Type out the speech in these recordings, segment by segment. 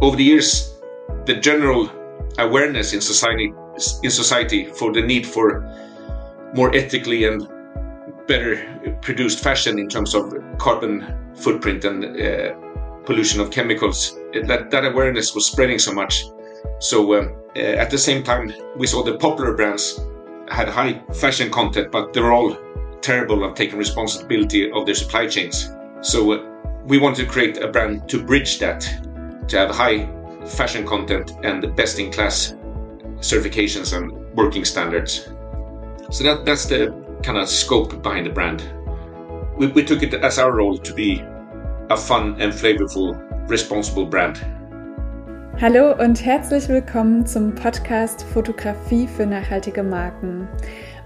over the years, the general awareness in society in society for the need for more ethically and better produced fashion in terms of carbon footprint and uh, pollution of chemicals. That that awareness was spreading so much. So uh, uh, at the same time, we saw the popular brands had high fashion content, but they were all terrible at taking responsibility of their supply chains. So uh, we wanted to create a brand to bridge that, to have high fashion content and the best in class certifications and working standards. So that, that's the kind of scope behind the brand. We, we took it as our role to be a fun and flavorful, responsible brand. Hallo und herzlich willkommen zum Podcast Fotografie für nachhaltige Marken.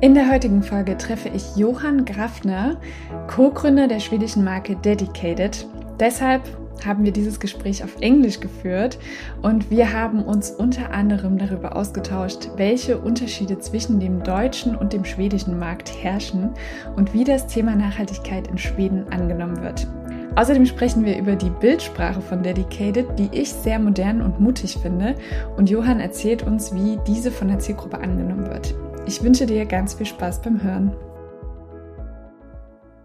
In der heutigen Folge treffe ich Johann Grafner, Co-Gründer der schwedischen Marke Dedicated. Deshalb haben wir dieses Gespräch auf Englisch geführt und wir haben uns unter anderem darüber ausgetauscht, welche Unterschiede zwischen dem deutschen und dem schwedischen Markt herrschen und wie das Thema Nachhaltigkeit in Schweden angenommen wird. Außerdem sprechen wir über die Bildsprache von Dedicated, die ich sehr modern und mutig finde und Johann erzählt uns, wie diese von der Zielgruppe angenommen wird. Ich wünsche dir ganz viel Spaß beim Hören.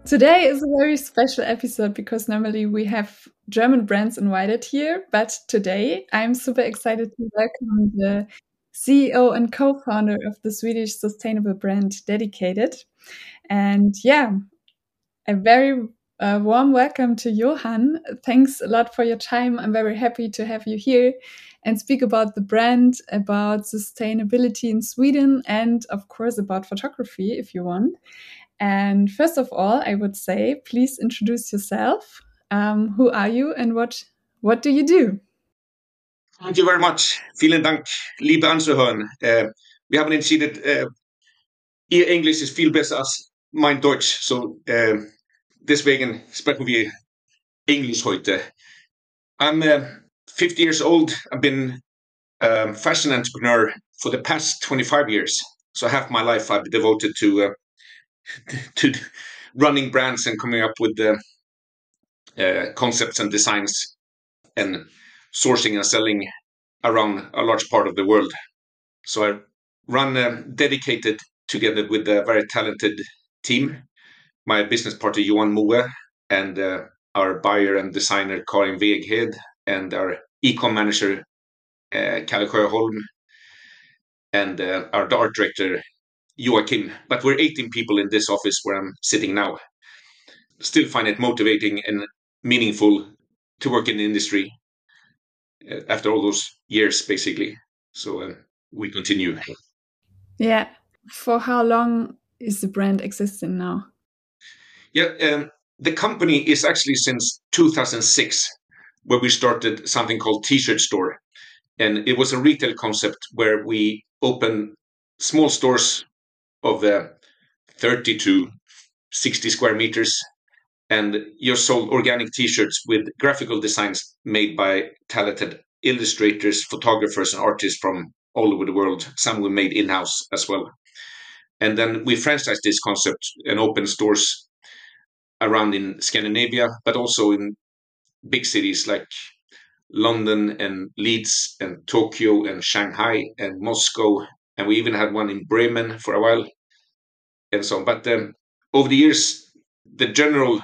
Today is a very special episode because normally we have German brands invited here, but today I'm super excited to welcome the CEO and co founder of the Swedish sustainable brand Dedicated. And yeah, a very uh, warm welcome to Johan. Thanks a lot for your time. I'm very happy to have you here and speak about the brand, about sustainability in Sweden, and of course about photography if you want. And first of all, I would say, please introduce yourself. Um, who are you and what what do you do? Thank you very much. Vielen Dank, liebe Anzuhören. Uh, wir haben entschieden, uh, ihr Englisch ist viel besser als mein Deutsch, so uh, deswegen sprechen wir Englisch heute. I'm uh, 50 years old. I've been a fashion entrepreneur for the past 25 years. So half my life I've devoted to uh, to running brands and coming up with the uh, concepts and designs and sourcing and selling around a large part of the world. So I run uh, dedicated together with a very talented team. My business partner Johan Moe and uh, our buyer and designer Karin Weghed and our ecom manager uh, Kalle Sjöholm and uh, our art director Joachim. But we're 18 people in this office where I'm sitting now. Still find it motivating and meaningful to work in the industry uh, after all those years, basically. So uh, we continue. Yeah. For how long is the brand existing now? Yeah, um, the company is actually since 2006 where we started something called T-shirt store, and it was a retail concept where we opened small stores of uh, 30 to 60 square meters and you sold organic t-shirts with graphical designs made by talented illustrators photographers and artists from all over the world. Some we made in-house as well. And then we franchised this concept and opened stores around in scandinavia but also in big cities like London and Leeds and Tokyo and Shanghai and Moscow. And we even had one in Bremen for a while and so on. But um, over the years, the general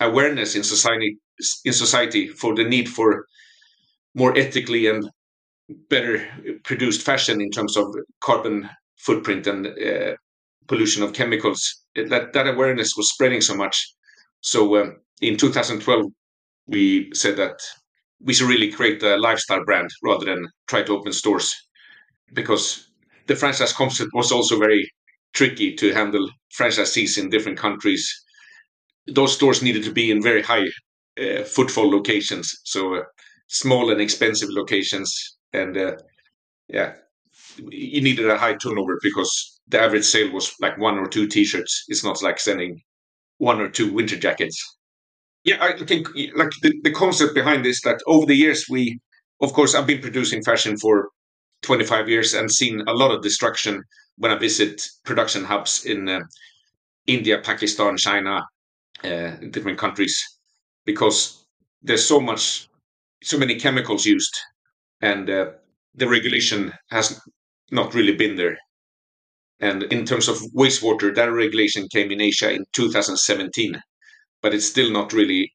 awareness in society in society for the need for more ethically and better produced fashion in terms of carbon footprint and uh, pollution of chemicals that that awareness was spreading so much so um, in 2012 we said that we should really create a lifestyle brand rather than try to open stores because the franchise concept was also very tricky to handle franchisees in different countries. Those stores needed to be in very high uh, footfall locations, so uh, small and expensive locations and uh, yeah, you needed a high turnover because the average sale was like one or two t-shirts. It's not like sending one or two winter jackets. Yeah, I think like the, the concept behind this that over the years we, of course, I've been producing fashion for 25 years and seen a lot of destruction when I visit production hubs in uh, India, Pakistan, China, uh, different countries, because there's so much, so many chemicals used, and uh, the regulation has not really been there. And in terms of wastewater, that regulation came in Asia in 2017, but it's still not really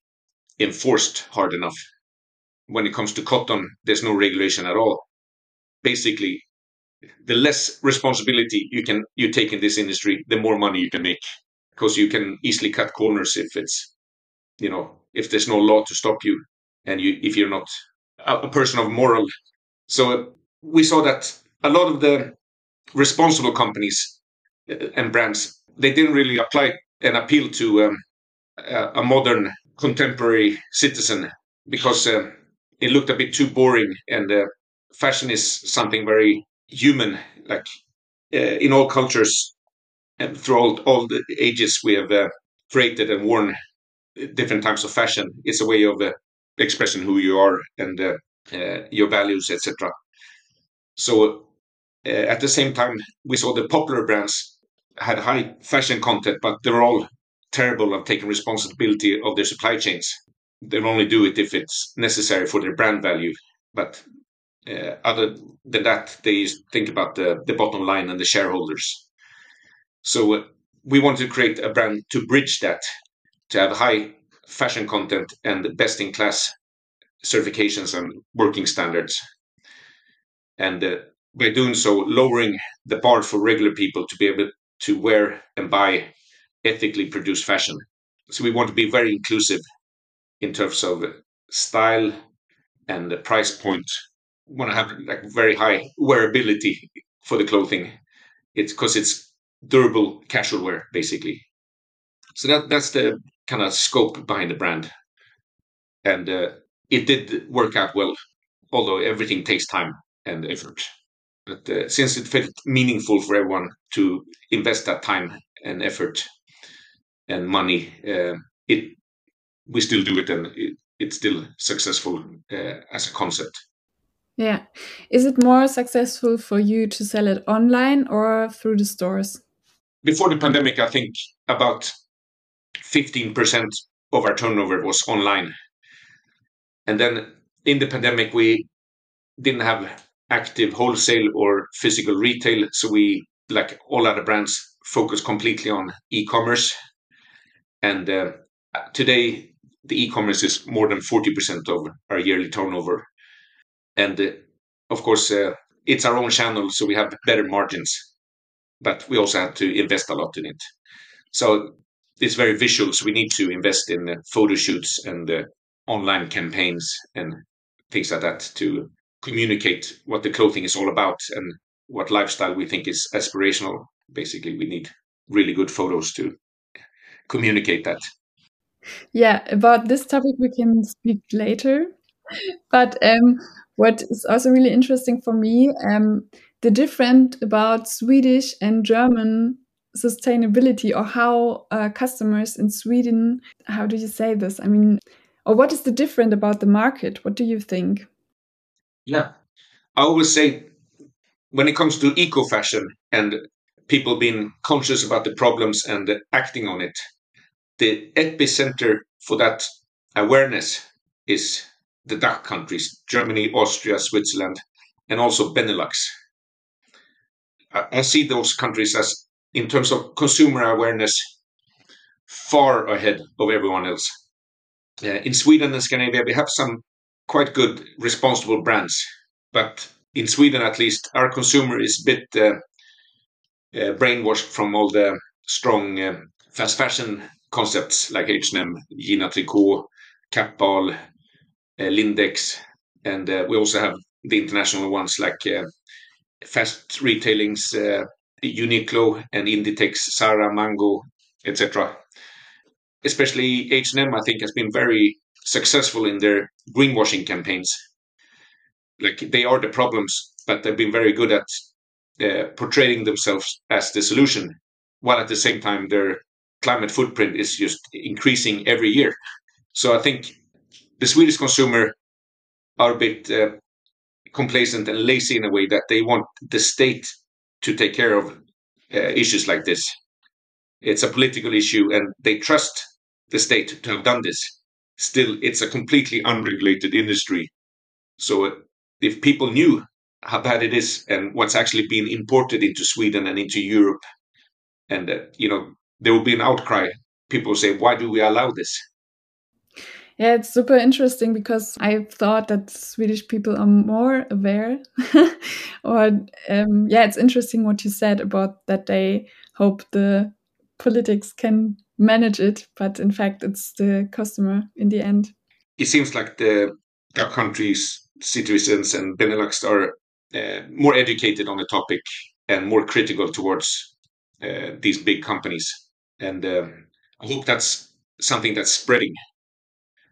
enforced hard enough. When it comes to cotton, there's no regulation at all. Basically, the less responsibility you can you take in this industry, the more money you can make, because you can easily cut corners if it's, you know, if there's no law to stop you, and you if you're not a person of moral. So we saw that a lot of the responsible companies uh, and brands they didn't really apply and appeal to um, a modern contemporary citizen because uh, it looked a bit too boring and uh, fashion is something very human like uh, in all cultures and throughout all the ages we have uh, created and worn different types of fashion. It's a way of uh, expressing who you are and your values etc so at the same time, we saw the popular brands had high fashion content, but they're all terrible at taking responsibility of their supply chains. They'll only do it if it's necessary for their brand value. But uh, other than that, they think about the, the bottom line and the shareholders. So uh, we want to create a brand to bridge that, to have high fashion content and the best in class certifications and working standards. And uh, by doing so, lowering the bar for regular people to be able to wear and buy ethically produced fashion. So we want to be very inclusive in terms of style and the price point. We want to have like very high wearability for the clothing. It's because it's durable casual wear, basically. So that that's the kind of scope behind the brand, and uh, it did work out well. Although everything takes time and effort. But uh, since it felt meaningful for everyone to invest that time and effort and money, uh, it we still do it, and it, it's still successful uh, as a concept. Yeah, is it more successful for you to sell it online or through the stores? Before the pandemic, I think about fifteen percent of our turnover was online, and then in the pandemic we didn't have active wholesale or physical retail. So we, like all other brands, focus completely on e-commerce. And uh, today, the e-commerce is more than 40% of our yearly turnover. And uh, of course, uh, it's our own channel, so we have better margins. But we also have to invest a lot in it. So it's very visual, so we need to invest in uh, photo shoots and uh, online campaigns and things like that to communicate what the clothing is all about and what lifestyle we think is aspirational. Basically, we need really good photos to communicate that. Yeah, about this topic we can speak later. But um, what is also really interesting for me, um, the different about Swedish and German sustainability or how uh, customers in Sweden, how do you say this? I mean, or what is the different about the market? What do you think? Yeah. I always say when it comes to eco fashion and people being conscious about the problems and acting on it, the epicenter for that awareness is the DACH countries Germany, Austria, Switzerland, and also Benelux. I see those countries as, in terms of consumer awareness, far ahead of everyone else. Uh, in Sweden and Scandinavia, we have some quite good responsible brands. But in Sweden, at least, our consumer is a bit uh, uh, brainwashed from all the strong uh, fast fashion concepts like H&M, Gina Tricot, Kappahl, uh, Lindex, and uh, we also have the international ones like uh, fast retailings, Uniqlo and Inditex, Zara, Mango, etc. Especially H&M, I think, has been very successful in their greenwashing campaigns. like they are the problems, but they've been very good at uh, portraying themselves as the solution, while at the same time their climate footprint is just increasing every year. So I think the Swedish consumer are a bit uh, complacent and lazy in a way that they want the state to take care of uh, issues like this. It's a political issue, and they trust the state to have done this. Still, it's a completely unregulated industry. So, uh, if people knew how bad it is and what's actually being imported into Sweden and into Europe, and uh, you know, there will be an outcry. People say, "Why do we allow this?" Yeah, it's super interesting because I thought that Swedish people are more aware. or, um, yeah, it's interesting what you said about that they hope the politics can manage it, but in fact, it's the customer in the end. It seems like the our country's citizens and Benelux are uh, more educated on the topic and more critical towards uh, these big companies. And uh, I hope that's something that's spreading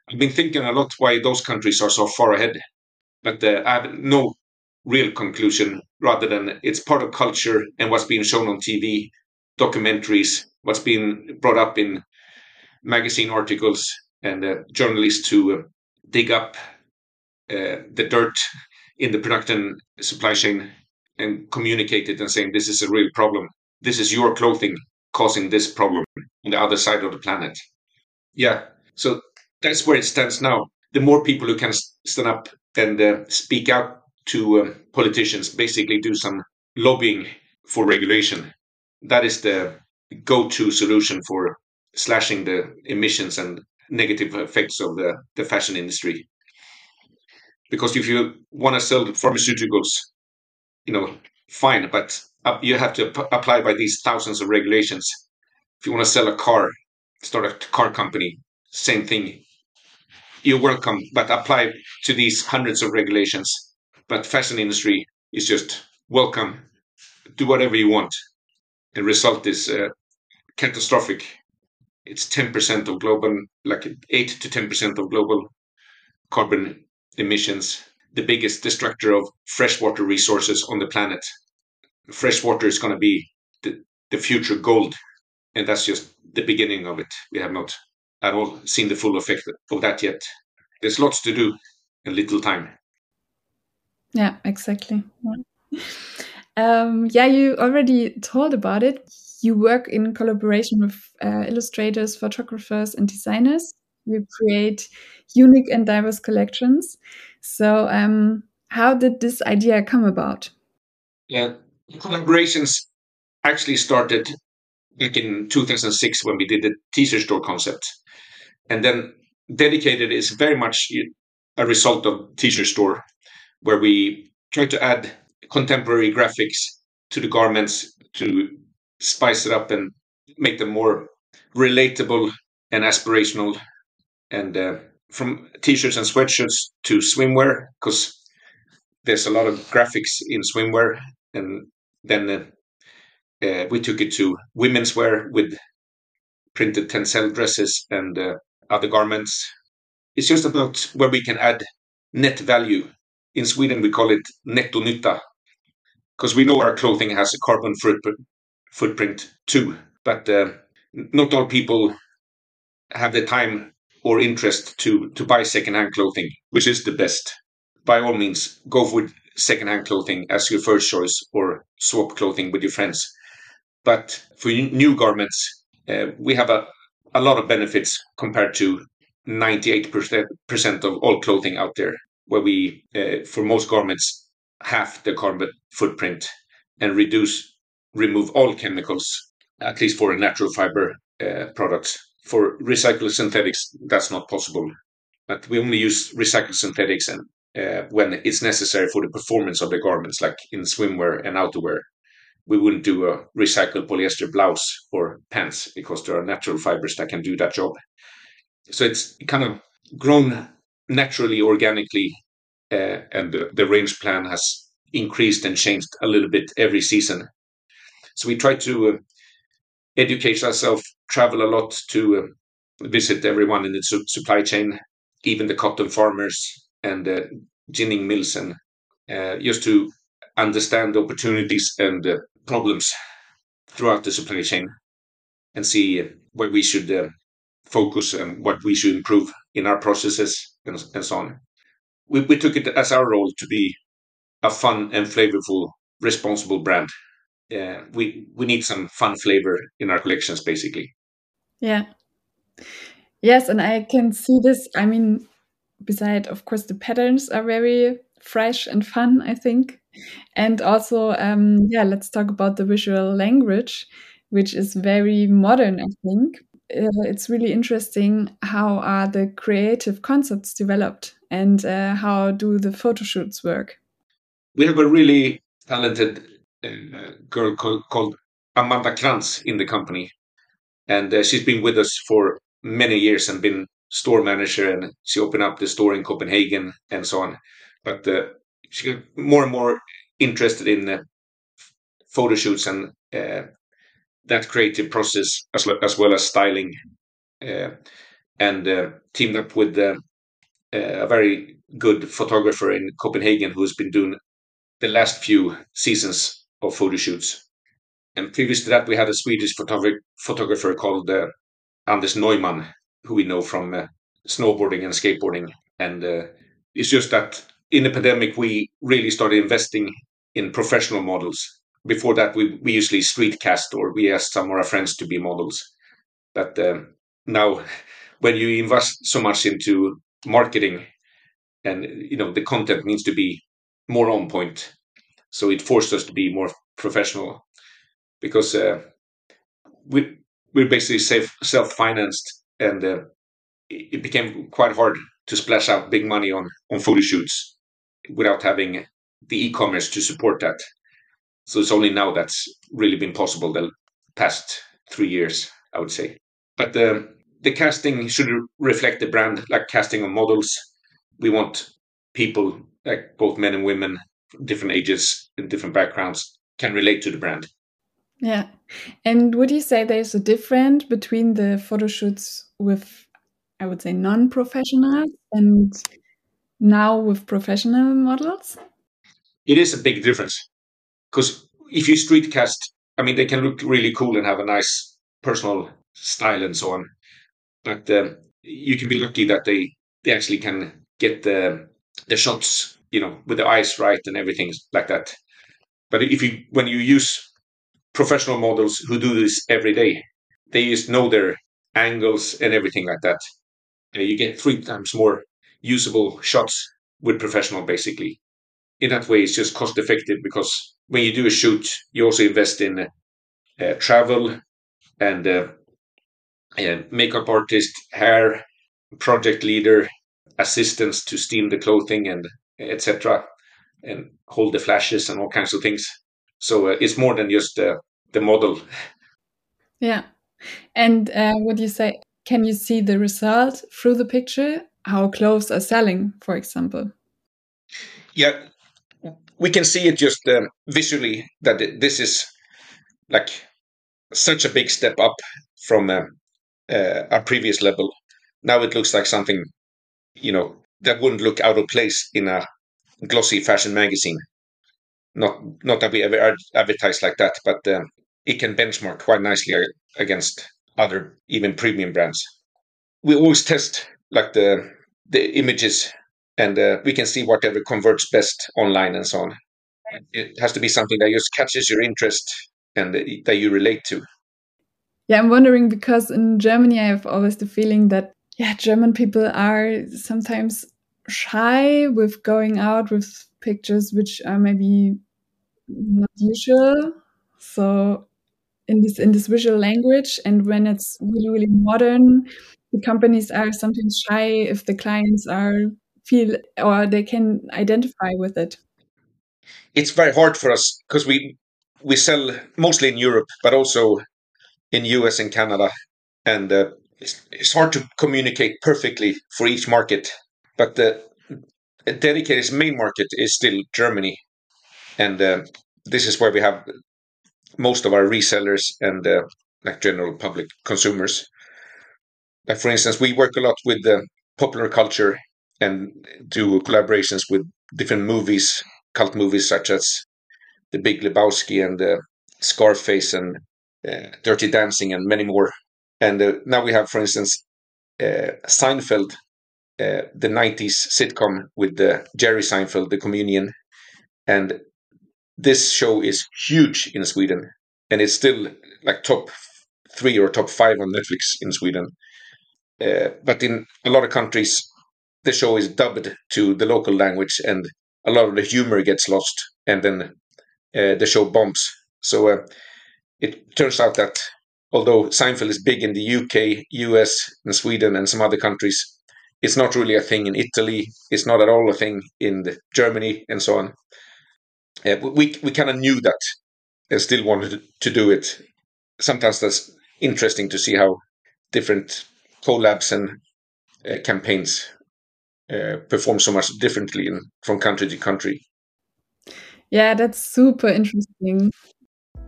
I've been thinking a lot why those countries are so far ahead, but uh, I have no real conclusion rather than it's part of culture and what's being shown on TV, documentaries, what's been brought up in magazine articles, and uh, journalists to uh, dig up uh, the dirt in the production supply chain and communicate it and saying this is a real problem. This is your clothing causing this problem on the other side of the planet. Yeah. So that's where it stands now. The more people who can stand up and uh, speak out to um, politicians, basically do some lobbying for regulation, that is the go-to solution for slashing the emissions and negative effects of the, the fashion industry. Because if you want to sell pharmaceuticals, you know, fine, but you have to apply by these thousands of regulations. If you want to sell a car, start a car company, same thing you're welcome, but apply to these hundreds of regulations. But fashion industry is just welcome. Do whatever you want. The result is uh, catastrophic. It's 10% of global, like 8 to 10% of global carbon emissions. The biggest destructor of freshwater resources on the planet. Freshwater is going to be the, the future gold. And that's just the beginning of it. We have not at all seen the full effect of that yet. There's lots to do in little time. Yeah, exactly. Um, yeah, you already told about it. You work in collaboration with uh, illustrators, photographers, and designers. You create unique and diverse collections. So, um, how did this idea come about? Yeah, collaborations actually started back in 2006 when we did the t-shirt store concept and then dedicated is very much a result of t-shirt store where we try to add contemporary graphics to the garments to spice it up and make them more relatable and aspirational and uh, from t-shirts and sweatshirts to swimwear because there's a lot of graphics in swimwear and then uh, uh, we took it to women's wear with printed tencel dresses and uh, other garments. It's just about where we can add net value. In Sweden, we call it nettonytta because we know our clothing has a carbon footprint too. But uh, not all people have the time or interest to to buy secondhand clothing, which is the best. By all means, go with secondhand clothing as your first choice, or swap clothing with your friends. But for new garments, uh, we have a a lot of benefits compared to 98% of all clothing out there, where we, uh, for most garments, half the carbon footprint and reduce, remove all chemicals, at least for a natural fiber uh, products. For recycled synthetics, that's not possible. But we only use recycled synthetics and uh, when it's necessary for the performance of the garments, like in swimwear and outerwear we wouldn't do a recycled polyester blouse or pants because there are natural fibers that can do that job. So it's kind of grown naturally, organically, uh, and the, the, range plan has increased and changed a little bit every season. So we try to uh, educate ourselves, travel a lot to uh, visit everyone in the su- supply chain, even the cotton farmers and the ginning mills and uh, just to understand the opportunities and uh, problems throughout the supply chain and see where we should uh, focus and what we should improve in our processes and, and so on. We, we took it as our role to be a fun and flavorful, responsible brand. We we need some fun flavor in our collections, basically. Yeah. Yes, and I can see this. I mean, beside of course the patterns are very fresh and fun, I think, and also um, yeah, let's talk about the visual language, which is very modern. I think uh, it's really interesting how are the creative concepts developed and uh, how do the photo shoots work. We have a really talented uh, girl called, amanda krantz in the company. And uh, she's been with us for many years and been store manager and she opened up the store in copenhagen and so on. But uh, she got more and more interested in uh, photo shoots and that creative process as, as well as styling uh, and uh, teamed up with uh, a very good photographer in Copenhagen who's been doing the last few seasons of photo shoots. And previous to that, we had a Swedish photog- photographer called uh, Anders Neumann, who we know from uh, snowboarding and skateboarding. And uh, it's just that in the pandemic, we really started investing in professional models before that we, we usually street cast or we asked some of our friends to be models. But um, now when you invest so much into marketing and you know the content needs to be more on point so it forced us to be more professional because uh, we we're basically self financed and uh, it became quite hard to splash out big money on on photo shoots without having the e-commerce to support that so it's only now that's really been possible the past three years, I would say. But the the casting should reflect the brand, like casting of models. We want people, like both men and women, different ages and different backgrounds, can relate to the brand. Yeah. And would you say there's a difference between the photo shoots with, I would say, non professionals and now with professional models? It is a big difference because if you street cast, I mean, they can look really cool and have a nice personal style and so on. But um, you can be lucky that they they actually can get the the shots, you know, with the eyes right and everything like that. But if you when you use professional models who do this every day, they just know their angles and everything like that. You get three times more usable shots with professional, basically. In that way, it's just cost effective because when you do a shoot, you also invest in uh, travel and uh, makeup artist, hair, project leader, assistants to steam the clothing and etc. and hold the flashes and all kinds of things. So uh, it's more than just uh, the model. Yeah. And uh, what you say? Can you see the result through the picture? How clothes are selling, for example? Yeah, we can see it just um, visually that this is like such a big step up from uh, uh, our previous level. Now it looks like something, you know, that wouldn't look out of place in a glossy fashion magazine. Not not that we ever advertise like that, but uh, it can benchmark quite nicely against other even premium brands. We always test like the the images and uh, we can see whatever converts best online and so on. It has to be something that just catches your interest and that you relate to. Yeah, I'm wondering because in Germany, I have always the feeling that yeah, German people are sometimes shy with going out with pictures which are maybe not usual. So in this in this visual language, and when it's really really modern, the companies are sometimes shy if the clients are feel or they can identify with it? It's very hard for us because we we sell mostly in Europe, but also in US and Canada, and uh, it's, it's hard to communicate perfectly for each market. But the Dedicated's main market is still Germany, and uh, this is where we have most of our resellers and uh, like general public consumers. Like for instance, we work a lot with the popular culture and do collaborations with different movies cult movies such as The Big Lebowski and uh, Scarface and uh, Dirty Dancing and many more. And uh, now we have, for instance, uh, Seinfeld, uh, the 90s sitcom with Jerry Seinfeld, the comedian. And this show is huge in Sweden. And it's still like top three or top five on Netflix in Sweden. Uh, but in a lot of countries, the show is dubbed to the local language and a lot of the humor gets lost and then uh, the show bombs. So uh, it turns out that although Seinfeld is big in the UK, US, and Sweden, and some other countries, it's not really a thing in Italy. It's not at all a thing in Germany, and so on. Uh, we we kind of knew that and still wanted to do it. Sometimes that's interesting to see how different collabs and uh, campaigns uh, perform so much differently in, from country to country. Yeah, that's super interesting.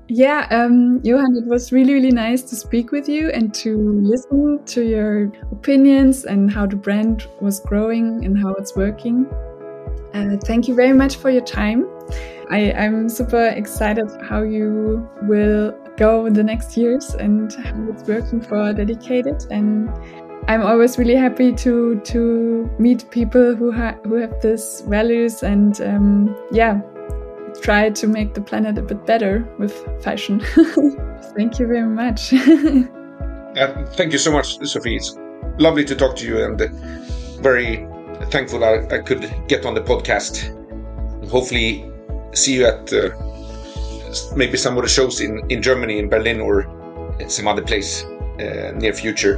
Yeah, um, Johan, it was really, really nice to speak with you and to listen to your opinions and how the brand was growing and how it's working. Uh, thank you very much for your time. I, I'm super excited how you will go in the next years and how it's working for Dedicated. And I'm always really happy to to meet people who ha- who have these values and um, yeah try to make the planet a bit better with fashion. thank you very much. uh, thank you so much, Sophie. It's lovely to talk to you and uh, very thankful I, I, could get on the podcast. Hopefully, see you at uh, maybe some of the shows in, in Germany, in Berlin, or some other place uh, near future.